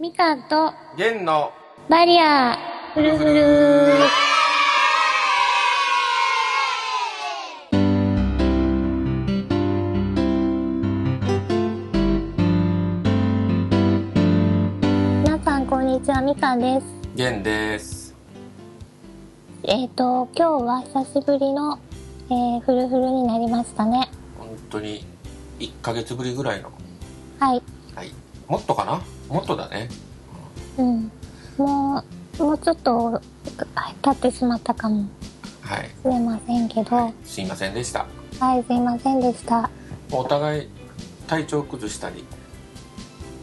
みかんと弦のバリア。フルフル皆さんこんにちはみかんです。弦です。えっ、と今日は久しぶりの、えー、フルフルになりましたね。本当に1ヶ月ぶりぐらいの。はい。はい。もっとかな？もっとだね。うん。もうもうちょっと経ってしまったかも。はい。しれませんけど。はい、すいませんでした。すいませんでした。お互い体調崩したり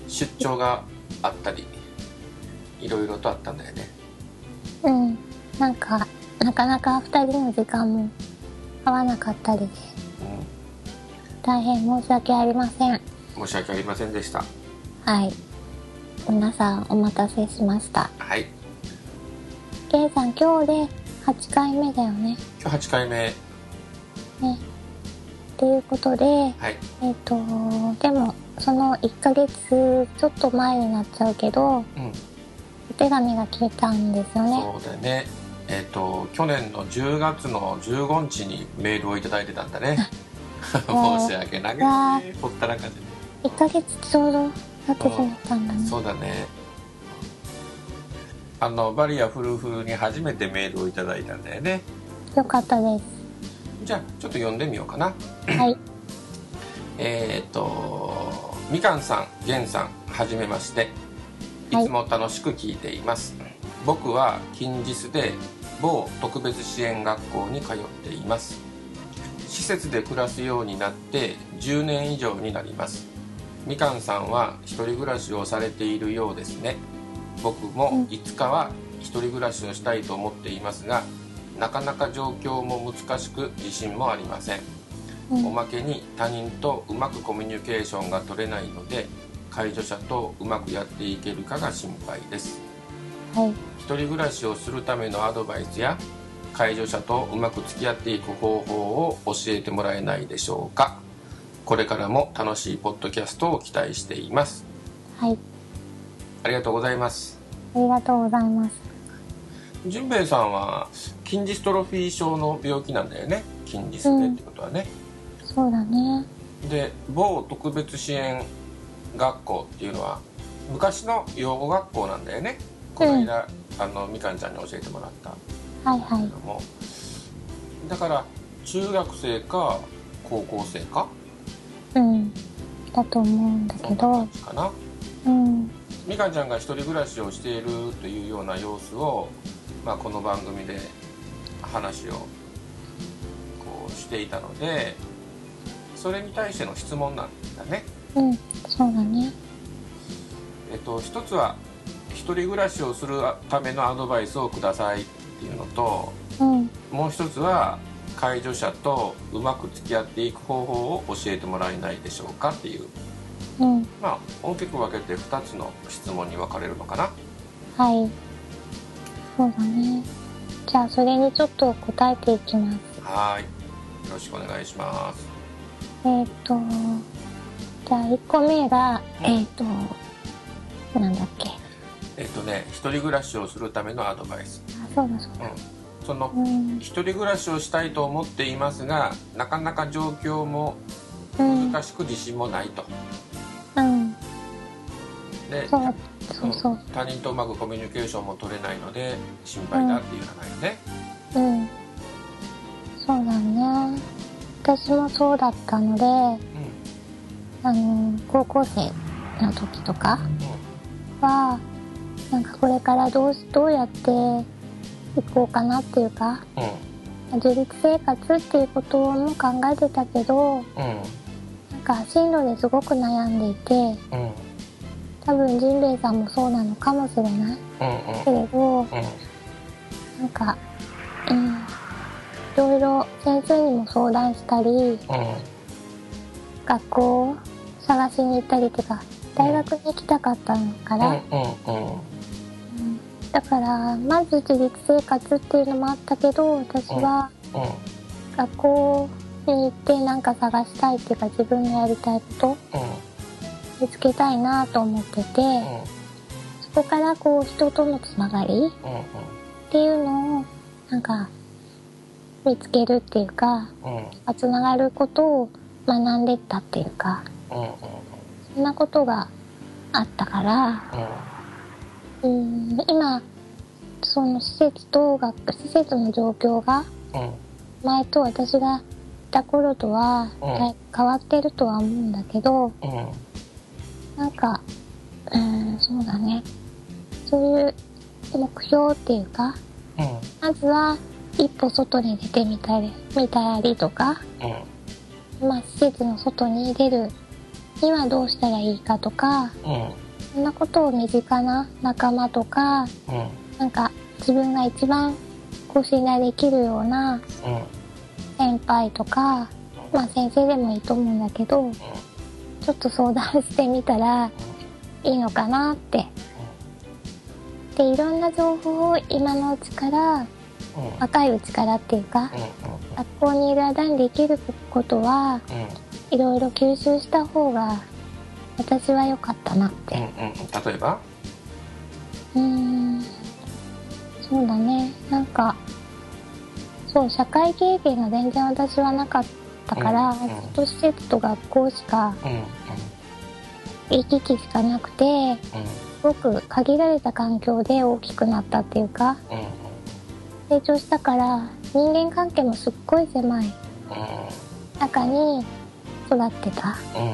出張があったりいろいろとあったんだよね。うん。なんかなかなか二人の時間も合わなかったり。でう大変申し訳ありませんん。申し訳ありませんでした。はい皆さんお待たせしました。はい。ケイさん今日で8回目だよね。今日8回目。ね。っていうことではい。えっ、とでもその1ヶ月ちょっと前になっちゃうけどうん。お手紙が来たんですよね。そうだよね。えっ、と去年の10月の15日にメールをいただいてたんだね。申し訳なくはねほったらかしで。1ヶ月ちょうど経ったんだね。そうだね。あのバリアフルフルに初めてメールをいただいたんだよね。よかったです。じゃあちょっと読んでみようかな。はい。えっ、とみかんさんげんさんはじめまして。いはい。つも楽しく聞いています、僕は近日で某特別支援学校に通っています。施設で暮らすようになって10年以上になりますみかんさんは一人暮らしをされているようですね。僕もいつかは一人暮らしをしたいと思っていますがなかなか状況も難しく自信もありません。うん。おまけに他人とうまくコミュニケーションが取れないので介助者とうまくやっていけるかが心配です。はい。一人暮らしをするためのアドバイスや介助者とうまく付き合っていく方法を教えてもらえないでしょうかこれからも楽しいポッドキャストを期待しています。はい。ありがとうございます。ありがとうございます。純兵衛さんは筋ジストロフィー症の病気なんだよね。筋ジスでってことはね、そうだね。で某特別支援学校っていうのは昔の養護学校なんだよね。この間、あのみかんちゃんに教えてもらった。はいはい。だから中学生か高校生かうん。だと思うんだけど。かな。うん。みかんちゃんが一人暮らしをしているというような様子を、まあ、この番組で話をこうしていたのでそれに対しての質問なんだね。うん。そうだね。えっと、一つは一人暮らしをするためのアドバイスをくださいっていうのとうん。もう一つは介助者とうまく付き合っていく方法を教えてもらえないでしょうかっていう。うん。まあ大きく分けて2つの質問に分かれるのかな。はい。そうだね。じゃあそれにちょっと答えていきます。はーい。よろしくお願いします。えっ、とじゃあ1個目がうん。えっ、となんだっけ。えっとね一人暮らしをするためのアドバイス、あそうだそうだ。うん、そのうん。一人暮らしをしたいと思っていますがなかなか状況もうん。難しく自信もないと。うん。でそうそうそう。他人とうまくコミュニケーションも取れないので心配だっていうのがよね、うん。そうだね。私もそうだったのであの高校生の時とかはなんかこれからどうしどうやっていこうかなっていうかうん。うん自立生活っていうことも考えてたけどうん。なんか進路ですごく悩んでいてうん。多分ジンベエさんもそうなのかもしれない。うんけれどうん。なんかうん。いろいろ先生にも相談したりうん。学校を探しに行ったりとか大学に行きたかったから、うんうんうんだからまず自立生活っていうのもあったけど私はうん学校に行ってなんか探したいっていうか自分のやりたいことうん。見つけたいなと思ってて、うん。そこからこう人とのつながりっていうのをなんか見つけるっていうかうん。つながることを学んでったっていうかそんなことがあったからうん今その施設と学施設の状況が前と私がいた頃とは変わってるとは思うんだけどうん。なんかうんそうだね。そういう目標っていうかうん。まずは一歩外に出てみたり見たりとか、うん。まあ、施設の外に出るにはどうしたらいいかとかうんそんなことを身近な仲間とかうん。なんか自分が一番こう信頼できるようなうん。先輩とか、まあ先生でもいいと思うんだけど、ちょっと相談してみたらいいのかなって。で、いろんな情報を今のうちから、うん。若いうちからっていうか、学校にいる間にできることは、いろいろ吸収した方が、私は良かったなって。うんうん。例えば？うーん。そうだね。なんかそう社会経験が全然私はなかったから、うんうん。ずっと施設と学校しかうんうん行き来しかなくてすごく限られた環境で大きくなったっていうかうんうん。成長したから人間関係もすっごい狭い中に育ってた。かうんうん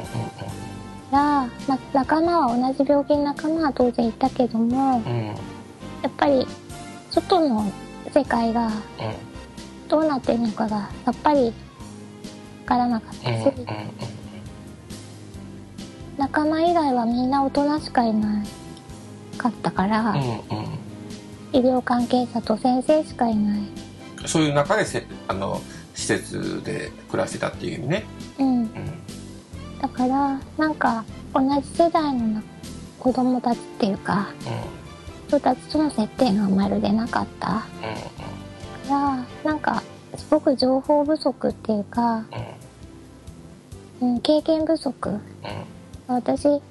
ら、まあ、仲間は同じ病気の仲間は当然いたけどもうん。うんやっぱり外の世界がうん。どうなってるのかがさっぱりわからなかったし、うん。仲間以外はみんな大人しかいなかったから、うんうん。医療関係者と先生しかいない。そういう中でせあの施設で暮らしてたっていう意味ね。うん。うんだから、なんか、同じ世代のな子供たちっていうか、人たちとの接点がまるでなかった。から、なんか、すごく情報不足っていうか、うんうんうん、経験不足。うん私、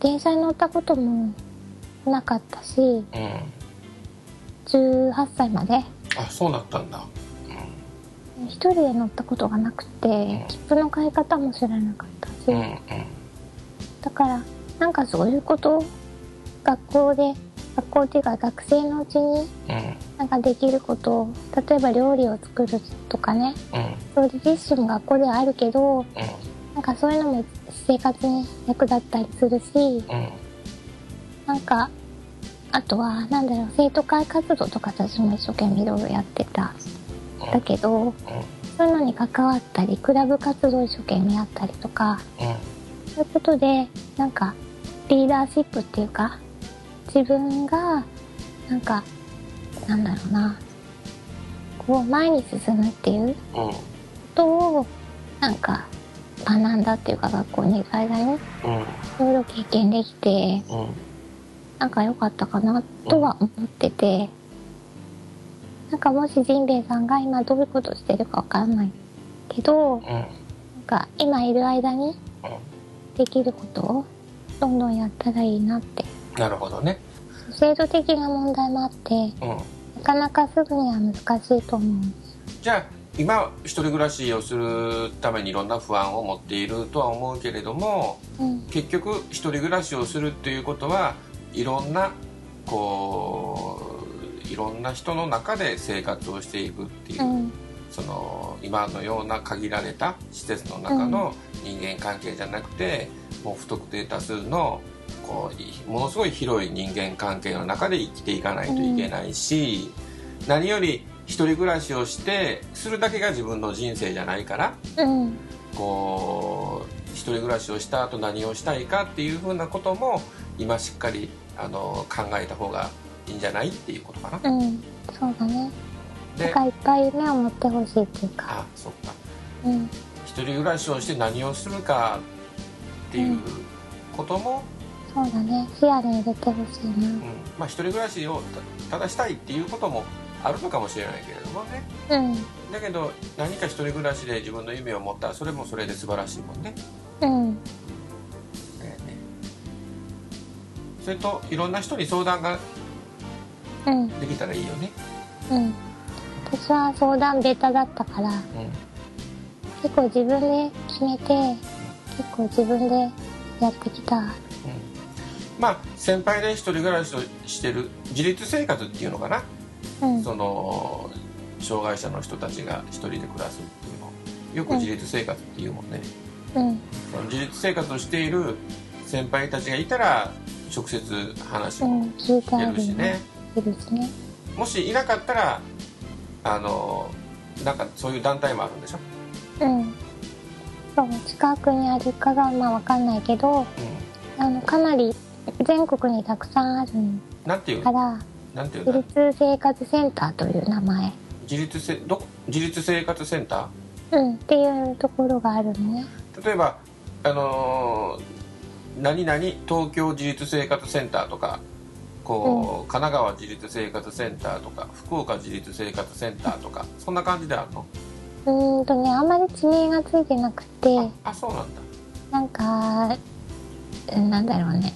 電車に乗ったこともなかったし、うん18歳まであそうなったんだ一人で乗ったことがなくて切符の買い方も知らなかっうんうん。だからなんかそういうことを学校で学校っていうか学生のうちにうん。なんかできることを例えば料理を作るとかねうん。調理実習も学校ではあるけどうん。なんかそういうのも生活に役立ったりするしうん。なんかあとはなんだろう生徒会活動とか私も一生懸命いろいろやってた。だけどそういうのに関わったりクラブ活動一生懸命やったりとかそういうことでなんかリーダーシップっていうか自分がなんかなんだろうなこう前に進むっていううんうんことをなんか学んだっていうか学校にいる間にいうん。ろいろ経験できてうん。なんか良かったかなとは思っててなんかもしジンベエさんが今どういうことしてるかわからないけどなん。うんか今いる間にできることをどんどんやったらいいなって。なるほどね。制度的な問題もあってうん。なかなかすぐには難しいと思うじゃあ今一人暮らしをするためにいろんな不安を持っているとは思うけれどもうん。結局一人暮らしをするっていうことはいろんなこういろんな人の中で生活をしていくっていう、うん。その今のような限られた施設の中の人間関係じゃなくて、もう不特定多数のこういものすごい広い人間関係の中で生きていかないといけないし、何より一人暮らしをしてするだけが自分の人生じゃないからうん。こう一人暮らしをした後何をしたいかっていうふうなことも今しっかりあの考えた方がいいんじゃないっていうことかな。うんそうだね。なかいっぱい夢を持ってほしいっていうか。あそっか。うん。一人暮らしをして何をするかっていうことも、そうだね。視野に入れてほしいうん。なまあ、一人暮らしをたただしたいっていうこともあるのかもしれないけれどもね。うん。だけど何か一人暮らしで自分の夢を持ったらそれもそれで素晴らしいもんね。うん。だよね。それといろんな人に相談がうん。できたらいいよね。うん。私は相談ベタだったから。うん。結構自分で決めて結構自分でやってきた。うん。まあ先輩で一人暮らしをしてる自立生活っていうのかな、うん。その障害者の人たちが一人で暮らすっていうの。よく自立生活っていうもんね、うん。その自立生活をしている先輩たちがいたら直接話をうん聞いて聞けあるるしね、いいですね。もしいなかったらあのなんかそういう団体もあるんでしょ、うん。そう近くにあるかがまあわかんないけどうあのかなり全国にたくさんあるん、なんていう？からなんていう自の立生活センターという名前。自立せどこ？自立生活センタうんっていうところがあるのね。ー例えばあのー何々東京自立生活センターとかこう、神奈川自立生活センターとか福岡自立生活センターとかそんな感じであるの？うーんとねあんまり地名がついてなくて。あそうなんだ。なんかうんなんだろうね。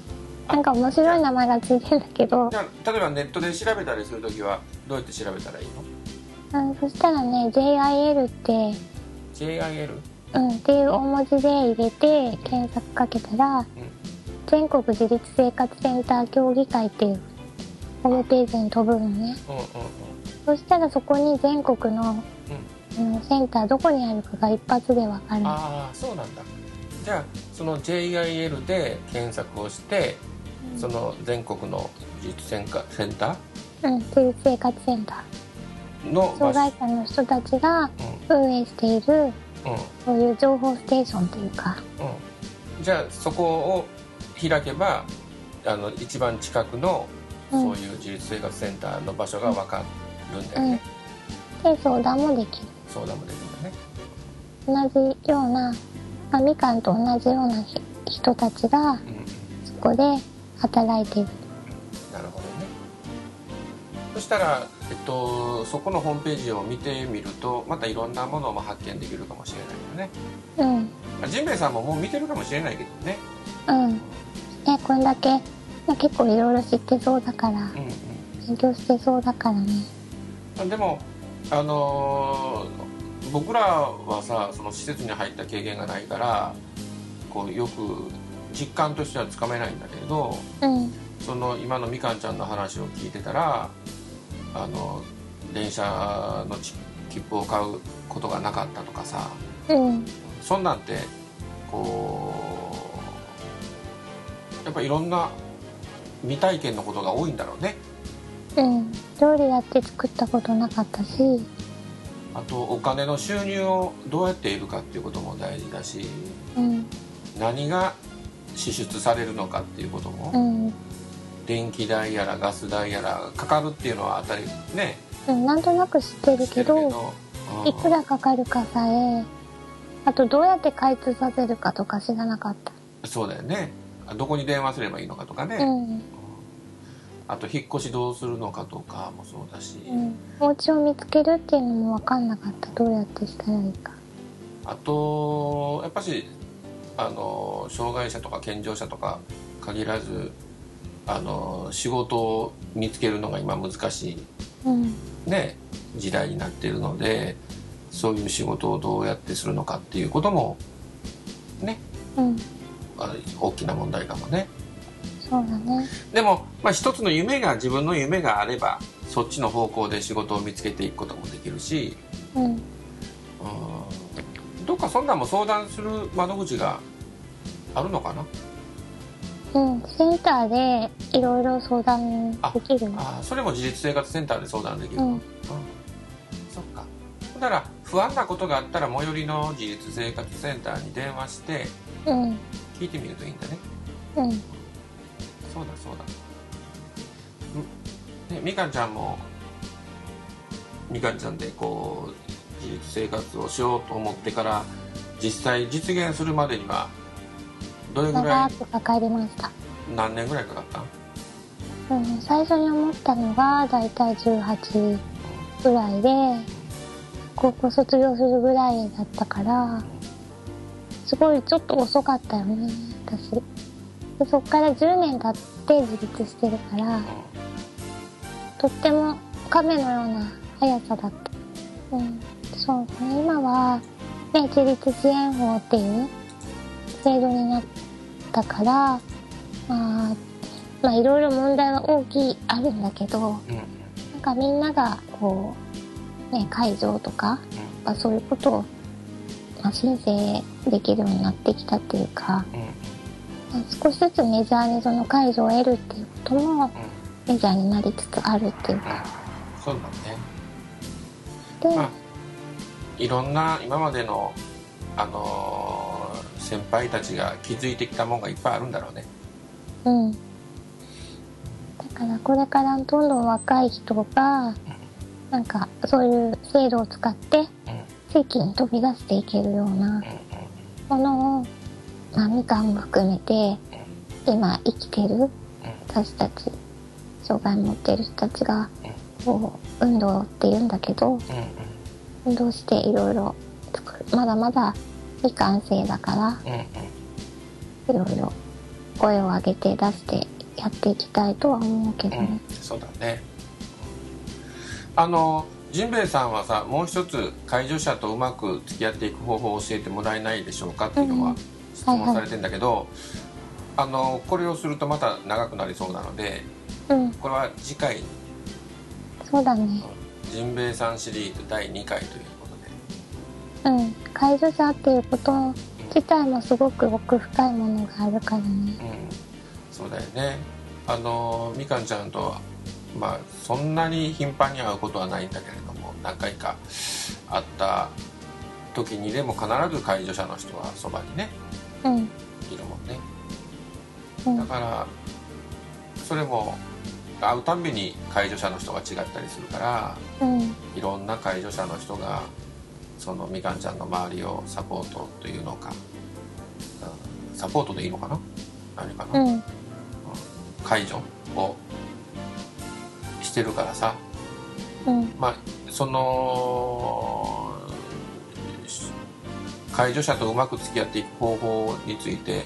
なんか面白い名前がついてるんだけど。じゃあ例えばネットで調べたりするときはどうやって調べたらいいの？うんそしたらね JIL って、JIL? うん、っていう大文字で入れて検索かけたらうん全国自立生活センター協議会っていうホームページに飛ぶのね。うんうんそしたらそこに全国のうん。のセンターどこにあるかが一発でわかる。ああそうなんだ。じゃあその JIL で検索をしてその全国の自立センカセンタうん自立生活センター。のー障害者の人たちが運営しているうんうん。そういう情報ステーションというか。うん。じゃあそこを開けばあの一番近くのうん。そういう自立生活センターの場所が分かるんだよね、で相談もできる相談もできる。んだね同じような、まあ、みかんと同じようなひ人たちがうん。うんそこで働いている。なるほどね。そしたら、えっと、そこのホームページを見てみるとまたいろんなものも発見できるかもしれないよね。うん。まあジンベエさんももう見てるかもしれないけどね。うんねこんだけ、まあ、結構いろいろ知ってそうだからうん勉強してそうだからね。うんでもあのー僕らはさその施設に入った経験がないからこうよく実感としてはつかめないんだけれどうん。その今のみかんちゃんの話を聞いてたらあの電車のチ切符を買うことがなかったとかさうん。そんなんてこうやっぱいろんな未体験のことが多いんだろうね。うん。料理だって作ったことなかったし。あとお金の収入をどうやって得るかっていうことも大事だしうん何が支出されるのかっていうことも、うん電気代やらガス代やらかかるっていうのは当たりね。うん。なんとなく知ってるけど、うん。いくらかかるかさえあとどうやって開通させるかとか知らなかった。そうだよねどこに電話すればいいのかとかね、うん。あと引っ越しどうするのかとかもそうだし、うん。お家を見つけるっていうのも分かんなかったどうやってしたらいいか。あとやっぱしあの障害者とか健常者とか限らずあの仕事を見つけるのが今難しい、うん。ね、時代になっているのでそういう仕事をどうやってするのかっていうこともね。うんあ大きな問題かもね。そうだね。でも、まあ、一つの夢が自分の夢があればそっちの方向で仕事を見つけていくこともできるし。うん。うん。どっかそんなんも相談する窓口があるのかな？うん。センターでいろいろ相談できるよあそれも自立生活センターで相談できる、うん。そっか。だから不安なことがあったら最寄りの自立生活センターに電話してうん。聞いてみるといいんだね。うん。そうだそうだ。みかんちゃんもみかんちゃんでこう自立生活をしようと思ってから実際実現するまでにはどれぐらい長くかかりました。何年ぐらいかかった？うん、最初に思ったのがだいたい18ぐらいで高校卒業するぐらいだったからすごいちょっと遅かったよね私でそっから10年経って自立してるから、うとっても亀のような速さだった。うん。そうですね。今は、ね、自立支援法っていう制度になったから、まあ、まあいろいろ問題は大きい、あるんだけど、んうんなんかみんなが、こう、ね、解除とか、まあそういうことを、まあ、申請できるようになってきたっていうか、うん。少しずつメジャーにその解除を得るっていうこともうん。メジャーになりつつあるっていううん。か。そうだね。で、まあいろんな今までのあのー先輩たちが気づいてきたもんがいっぱいあるんだろうね。うん。だからこれからどんどん若い人が、なんかそういう制度を使ってうん地域に飛び出していけるようなものを、まあみかんも含めて、今生きてる私たち、障害持ってる人たちが、こう、運動って言うんだけど、運動していろいろ作る。まだまだ未完成だから、いろいろ声を上げて出してやっていきたいとは思うけどうんね。そうだねあのジンベエさんはさもう一つ介助者とうまく付き合っていく方法を教えてもらえないでしょうか？っていうのはうん。質問されてんだけど、あのこれをするとまた長くなりそうなのでうん、これは次回に。そうだね。ジンベエさんシリーズ第2回ということで。うん。介助者っていうこと自体もすごく奥深いものがあるからね。うん。そうだよね。あのみかんちゃんとはまあそんなに頻繁に会うことはないんだけれども何回か会った時にでも必ず介助者の人はそばにねうん。いるもんねうんだ。からそれも会うたんびに介助者の人が違ったりするからうん。いろんな介助者の人がそのみかんちゃんの周りをサポートというのか、うんサポートでいいのかな？何かな、うん。介助をしてるからさうん。まあそのし介助者とうまく付き合っていく方法について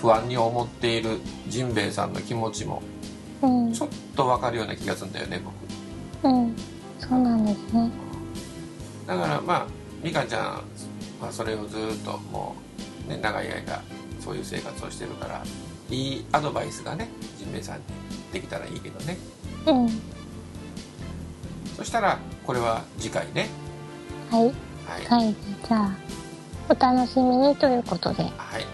不安に思っているジンベエさんの気持ちもうんちょっと分かるような気がするんだよね僕うん。そうなんですね。だからまあみかんちゃんはそれをずっともう、ね、長い間そういう生活をしてるからいいアドバイスがねジンベエさんにできたらいいけどねうん。そしたらこれは次回ねはい。はいはい。じゃあ、お楽しみにということで。はい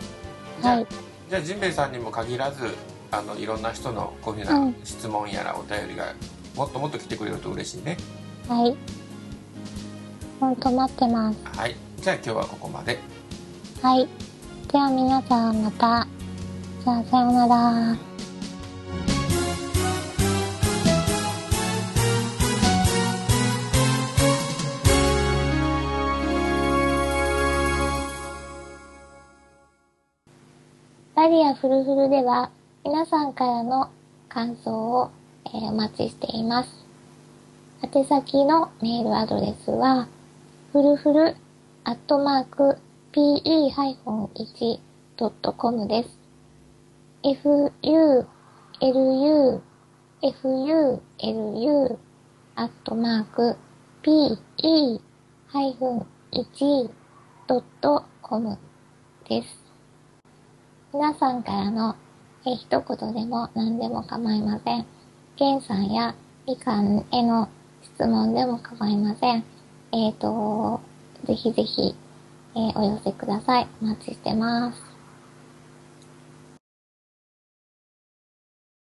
じゃあ、はい。じゃあジンベエさんにも限らずあのいろんな人のこういうふううなん質問やらお便りがもっともっと来てくれると嬉しいねはい。ほんと待ってます。はいじゃあ今日はここまではい。では皆さんまた。じゃあさようなら。ラリアフルフルでは皆さんからの感想を、えお待ちしています。宛先のメールアドレスは、フルフルアットマーク pe-1.com です。fu, lu, fu, lu アットマーク pe-1.com です。皆さんからの一言でも何でも構いません。ケンさんやみかんへの質問でも構いません。えっ、と、ぜひぜひ、えーお寄せください。お待ちしてます。